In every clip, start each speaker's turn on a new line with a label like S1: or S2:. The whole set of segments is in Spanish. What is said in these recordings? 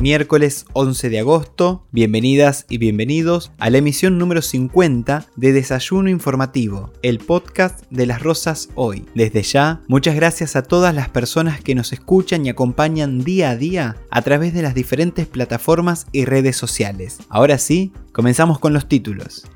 S1: Miércoles 11 de agosto. Bienvenidas y bienvenidos a la emisión número 50 de Desayuno Informativo, el podcast de las Rosas Hoy. Desde ya, muchas gracias a todas las personas que nos escuchan y acompañan día a día a través de las diferentes plataformas y redes sociales. Ahora sí, comenzamos con los títulos.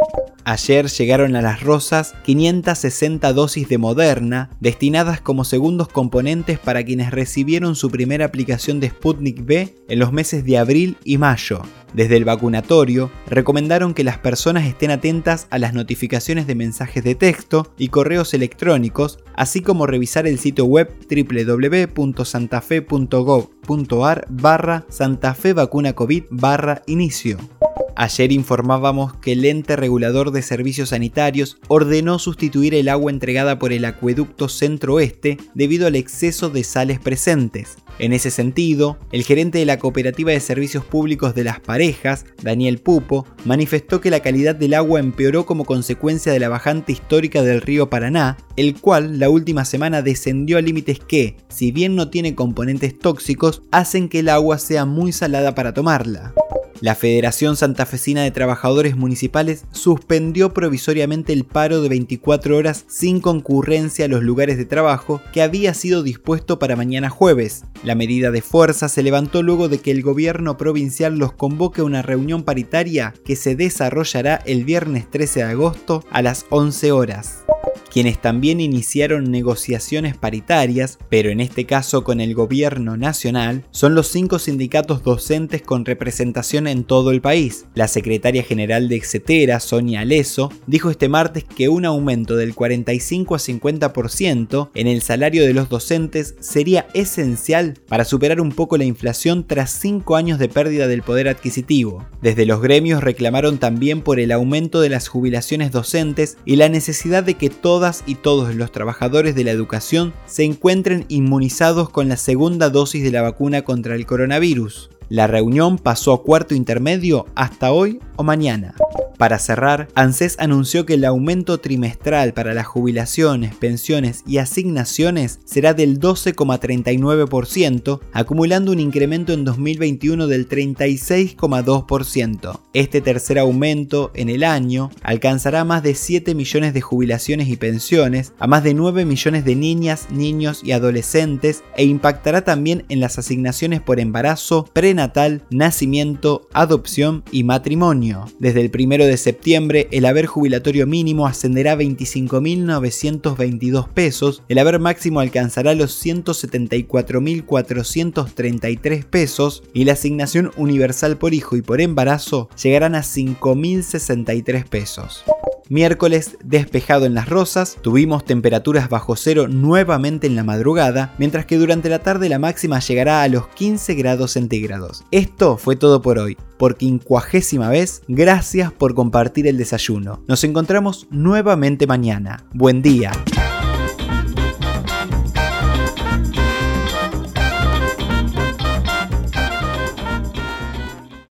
S1: Ayer llegaron a las Rosas 560 dosis de Moderna, destinadas como segundos componentes para quienes recibieron su primera aplicación de Sputnik B en los meses de abril y mayo. Desde el vacunatorio, recomendaron que las personas estén atentas a las notificaciones de mensajes de texto y correos electrónicos, así como revisar el sitio web www.santafe.gov.ar barra Santafe Vacuna COVID barra inicio. Ayer informábamos que el ente regulador de servicios sanitarios ordenó sustituir el agua entregada por el acueducto centro-oeste debido al exceso de sales presentes. En ese sentido, el gerente de la Cooperativa de Servicios Públicos de las Parejas, Daniel Pupo, manifestó que la calidad del agua empeoró como consecuencia de la bajante histórica del río Paraná, el cual la última semana descendió a límites que, si bien no tiene componentes tóxicos, hacen que el agua sea muy salada para tomarla. La Federación Santafesina de Trabajadores Municipales suspendió provisoriamente el paro de 24 horas sin concurrencia a los lugares de trabajo que había sido dispuesto para mañana jueves. La medida de fuerza se levantó luego de que el gobierno provincial los convoque a una reunión paritaria que se desarrollará el viernes 13 de agosto a las 11 horas quienes también iniciaron negociaciones paritarias, pero en este caso con el gobierno nacional, son los cinco sindicatos docentes con representación en todo el país. La secretaria general de Etcetera, Sonia Leso, dijo este martes que un aumento del 45 a 50% en el salario de los docentes sería esencial para superar un poco la inflación tras cinco años de pérdida del poder adquisitivo. Desde los gremios reclamaron también por el aumento de las jubilaciones docentes y la necesidad de que todas y todos los trabajadores de la educación se encuentren inmunizados con la segunda dosis de la vacuna contra el coronavirus. La reunión pasó a cuarto intermedio hasta hoy o mañana. Para cerrar, ANSES anunció que el aumento trimestral para las jubilaciones, pensiones y asignaciones será del 12,39%, acumulando un incremento en 2021 del 36,2%. Este tercer aumento en el año alcanzará más de 7 millones de jubilaciones y pensiones, a más de 9 millones de niñas, niños y adolescentes e impactará también en las asignaciones por embarazo, prenatal, nacimiento, adopción y matrimonio. Desde el primero de de septiembre, el haber jubilatorio mínimo ascenderá a 25.922 pesos, el haber máximo alcanzará los 174.433 pesos y la asignación universal por hijo y por embarazo llegarán a 5.063 pesos. Miércoles despejado en las Rosas, tuvimos temperaturas bajo cero nuevamente en la madrugada, mientras que durante la tarde la máxima llegará a los 15 grados centígrados. Esto fue todo por hoy. Por quincuagésima vez, gracias por compartir el desayuno. Nos encontramos nuevamente mañana. Buen día.